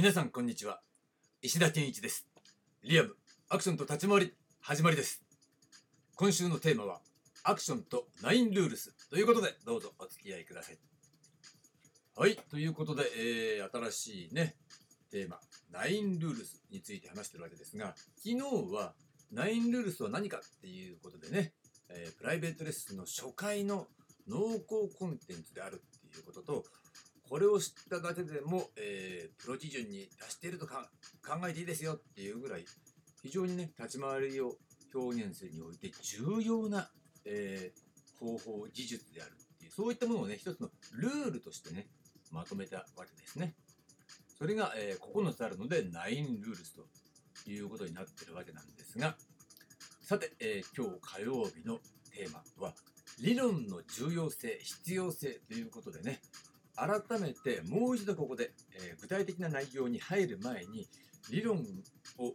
皆さんこんにちは。石田健一です。リアムアクションと立ち回り始まりです。今週のテーマはアクションとナインルールス。ということでどうぞお付き合いください。はいということで、えー、新しいねテーマナインルールスについて話してるわけですが昨日はナインルールスは何かっていうことでね、えー、プライベートレッスンの初回の濃厚コンテンツであるっていうこととこれを知っただけでも、えー、プロ基準に達していると考えていいですよっていうぐらい非常にね立ち回りを表現するにおいて重要な、えー、方法技術であるっていうそういったものをね一つのルールとしてねまとめたわけですね。それが、えー、9つあるので9ルールスということになってるわけなんですがさて、えー、今日火曜日のテーマは理論の重要性必要性ということでね改めてもう一度ここで、えー、具体的な内容に入る前に理論を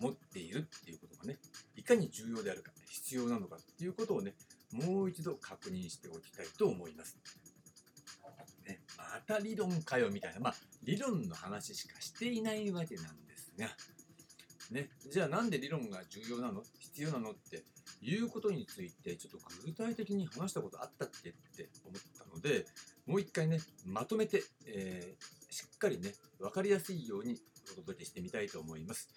持っているっていうことがねいかに重要であるか必要なのかっていうことをねもう一度確認しておきたいと思います。ね、また理論かよみたいなまあ理論の話しかしていないわけなんですが、ね、じゃあなんで理論が重要なの？必要なのっていうことについてちょっと具体的に話したことあったっけって思ったのでもう一回ねまとめて、えー、しっかりね分かりやすいようにお届けしてみたいと思います、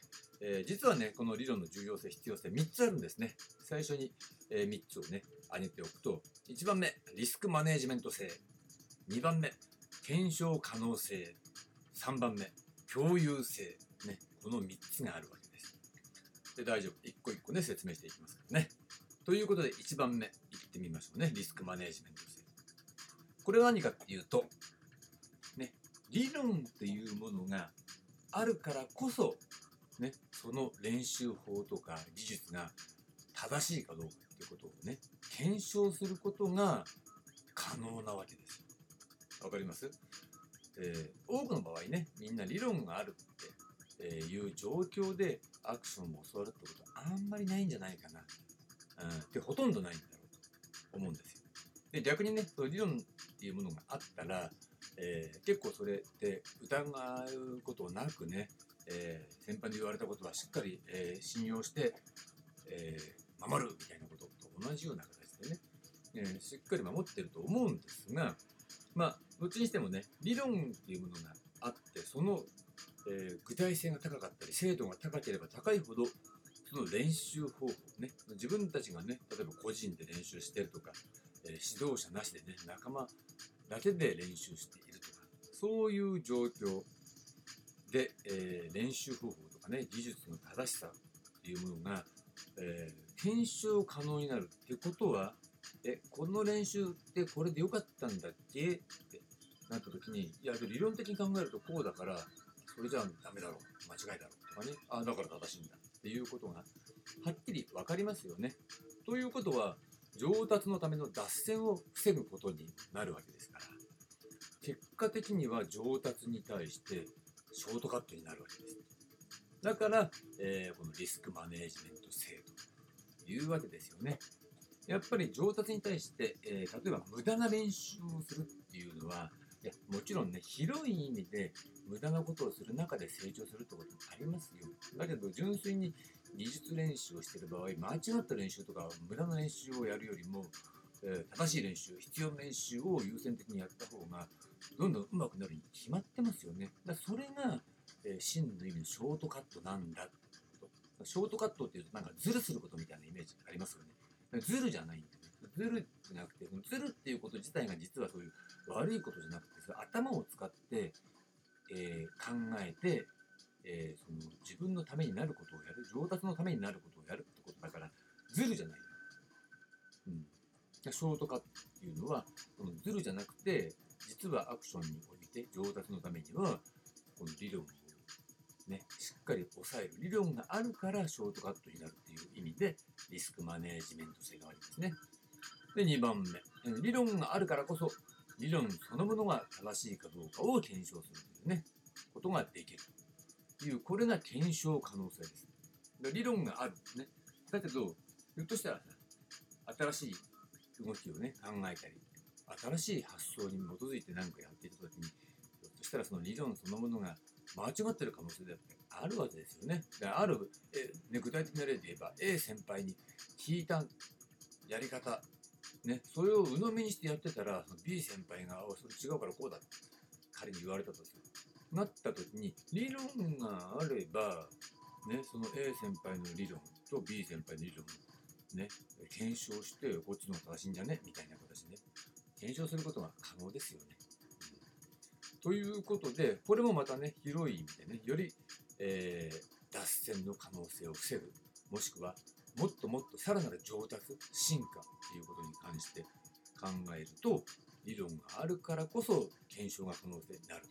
えー、実はねこの理論の重要性必要性3つあるんですね。最初に、えー、3つをね挙げておくと1番目リスクマネジメント性。2番目検証可能性。3番目共有性。ねこの3つがあるわで大丈夫。一個一個ね説明していきますからね。ということで1番目いってみましょうね。リスクマネジメント性これは何かっていうと、ね、理論っていうものがあるからこそ、ね、その練習法とか技術が正しいかどうかっていうことをね、検証することが可能なわけですよ。わかります？えー、多くの場合ね、みんな理論があるって、えいう状況でアクションを教わるってことはあんまりないんじゃないかな。うん、ってほとんどないんだろうと思うんですよ。で逆にね、その理論っていうものがあったら、えー、結構それって疑うことなくね、えー、先輩に言われたことはしっかり、えー、信用して、え守るみたいなことと同じような形でね、えしっかり守ってると思うんですが、まあ、どっちにしてもね、理論っていうものがあって、その、え具体性が高かったり、精度が高ければ高いほど、その練習方法ね、自分たちがね、例えば個人で練習してるとか、え指導者なしでね、仲間だけで練習しているとか、そういう状況で、えー、練習方法とかね、技術の正しさっていうものが、えー、検証可能になるってことは、え、この練習ってこれで良かったんだっけ？ってなった時に、いや、理論的に考えるとこうだから、それじゃダメだろう、間違いだろうとかね、あ、だから正しいんだっていうことがはっきり分かりますよね。ということは、上達のための脱線を防ぐことになるわけですから。結果的には上達に対してショートカットになるわけです。だから、えー、このリスクマネージメント制度というわけですよね。やっぱり上達に対して、えー、例えば無駄な練習をするっていうのはいやもちろんね広い意味で無駄なことをする中で成長するってこともありますよだけど純粋に技術練習をしている場合、間違った練習とか無駄な練習をやるよりも、えー、正しい練習、必要な練習を優先的にやった方が、どんどん上手くなるに決まってますよね。だそれが、えー、真の意味のショートカットなんだと。ショートカットっていうと、なんかズルすることみたいなイメージありますよね。ズルじゃないんだよね。ズルじゃなくて、ズルっていうこと自体が実はそういう悪いことじゃなくて、頭を使って、えー、考えて、えー、その自分のためになることをやる上達のためになることをやるってことだからズルじゃない、うん、ショートカットっていうのはこのズルじゃなくて実はアクションにおいて上達のためにはこの理論をね、しっかり抑える理論があるからショートカットになるっていう意味でリスクマネージメント性がありますね。で、2番目。理論があるからこそ理論そのものが正しいかどうかを検証するというね、ことができると。いう、これが検証可能性です。理論があるんですね。だけど、ひょっとしたらさ、新しい動きをね、考えたり、新しい発想に基づいて何かやっていた時に、ひょっとしたらその理論そのものが間違ってる可能性だってあるわけですよね。である、えね、具体的な例で言えば A 先輩に聞いたやり方、ね、それを鵜呑みにしてやってたらその B 先輩が「おそれ違うからこうだ」って仮に言われたとする。なった時に理論があれば、ね、その A 先輩の理論と B 先輩の理論をね、検証してこっちの方が正しいんじゃね？みたいな形でね、検証することが可能ですよね。ということで、これもまたね、広い意味でね、より、えー、脱線の可能性を防ぐ、もしくは、もっともっとさらなる上達、進化ということに関して考えると、理論があるからこそ検証が可能性になる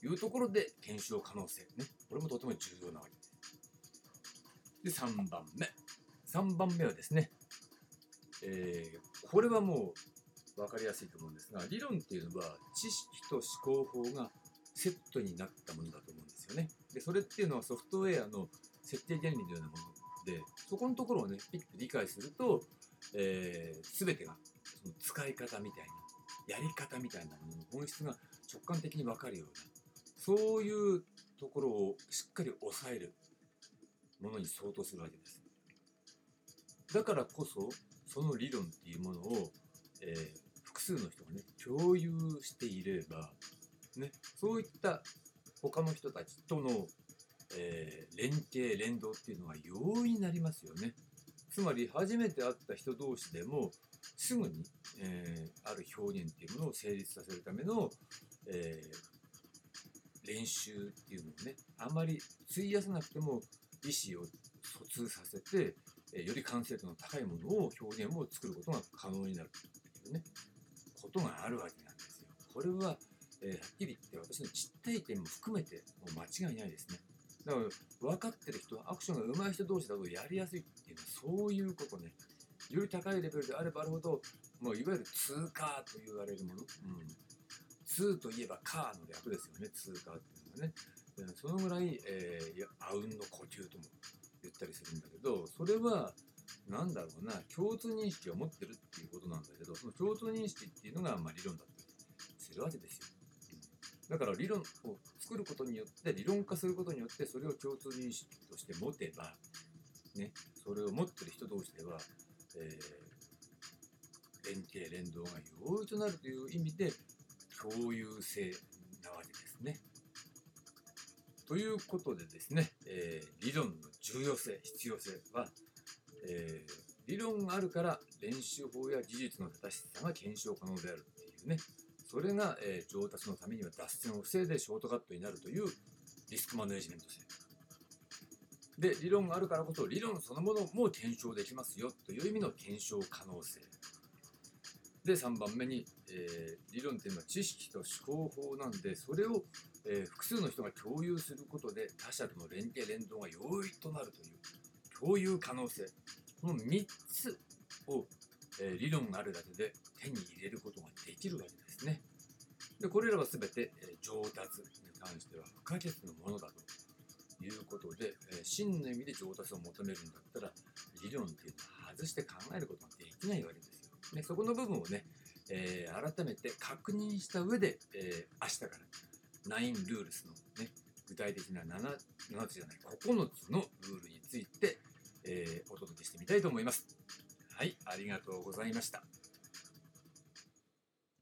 というところで、検証可能性、ね、これもとても重要なわけです。で、3番目。3番目はですね、えー、これはもう分かりやすいと思うんですが理論っていうのは知識と思考法がセットになったものだと思うんですよね。でそれっていうのはソフトウェアの設定原理のようなものでそこのところをねピッと理解すると、えー、全てがその使い方みたいなやり方みたいなものの本質が直感的に分かるようなそういうところをしっかり抑えるものに相当するわけです。だからこそその理論っていうものを、えー、数の人がね共有していれば、ね、そういった他の人たちとの、えー、連携連動っていうのが容易になりますよね。つまり初めて会った人同士でもすぐに、えー、ある表現っていうものを成立させるための、えー、練習っていうのをねあまり費やさなくても意思を疎通させて、えより完成度の高いものを表現を作ることが可能になるっていうねことがあるわけなんですよ。これは、え、はっきり言って私の実体験も含めてもう間違いないですね。だから分かってる人、アクションが上手い人同士だとやりやすいっていうのはそういうことね。より高いレベルであればあるほど、もういわゆる通過と言われるもの。うん。通といえばカーの略ですよね、通過っていうのはね。そのぐらい、えー、あうんの呼吸とも言ったりするんだけど、それはなんだろうな、共通認識を持ってるっていうことなんだけど、その共通認識っていうのが、まあ、理論だったりするわけですよ。だから理論を作ることによって、理論化することによって、それを共通認識として持てば、ね、それを持ってる人同士では、えー、連携、連動が容易となるという意味で、共有性なわけですね。ということでですね、えー、理論の重要性、必要性は、えー、理論があるから練習法や技術の正しさが検証可能であるっていうねそれが、えー、上達のためには脱線を防いでショートカットになるというリスクマネジメント性で理論があるからこそ理論そのものも検証できますよという意味の検証可能性。で3番目に、えー、理論っていうのは知識と思考法なんでそれを、えー、複数の人が共有することで他者との連携連動が容易となるという共有可能性。この3つを、えー、理論があるだけで手に入れることができるわけです。ね。でこれらは全て、上達に関しては不可欠のものだということで、真の意味で上達を求めるんだったら理論っていうのは外して考えることができないわけですよ。ね、そこの部分をね、えー、改めて確認した上で、えー、明日から9ルールスのね具体的な 7, 7つじゃない9つのルールについて、えー、お届けしてみたいと思います。はい、ありがとうございました。